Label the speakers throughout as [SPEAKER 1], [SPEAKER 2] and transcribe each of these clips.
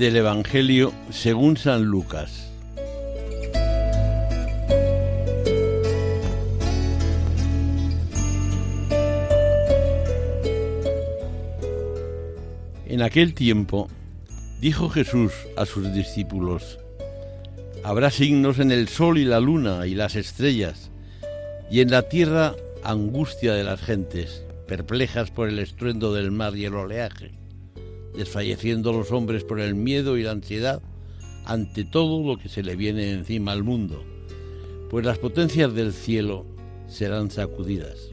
[SPEAKER 1] Del Evangelio según San Lucas. En aquel tiempo dijo Jesús a sus discípulos, Habrá signos en el sol y la luna y las estrellas, y en la tierra angustia de las gentes, perplejas por el estruendo del mar y el oleaje desfalleciendo los hombres por el miedo y la ansiedad ante todo lo que se le viene encima al mundo, pues las potencias del cielo serán sacudidas.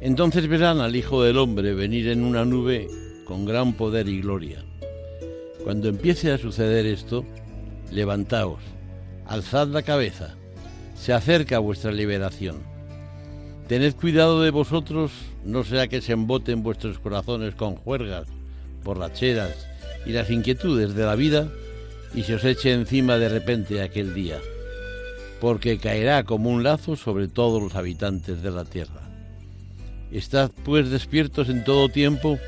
[SPEAKER 1] Entonces verán al Hijo del Hombre venir en una nube con gran poder y gloria. Cuando empiece a suceder esto, levantaos, alzad la cabeza, se acerca vuestra liberación. Tened cuidado de vosotros, no sea que se emboten vuestros corazones con juergas borracheras y las inquietudes de la vida y se os eche encima de repente aquel día, porque caerá como un lazo sobre todos los habitantes de la tierra. Estad pues despiertos en todo tiempo,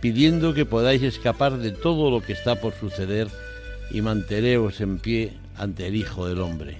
[SPEAKER 1] pidiendo que podáis escapar de todo lo que está por suceder y manteneos en pie ante el Hijo del Hombre.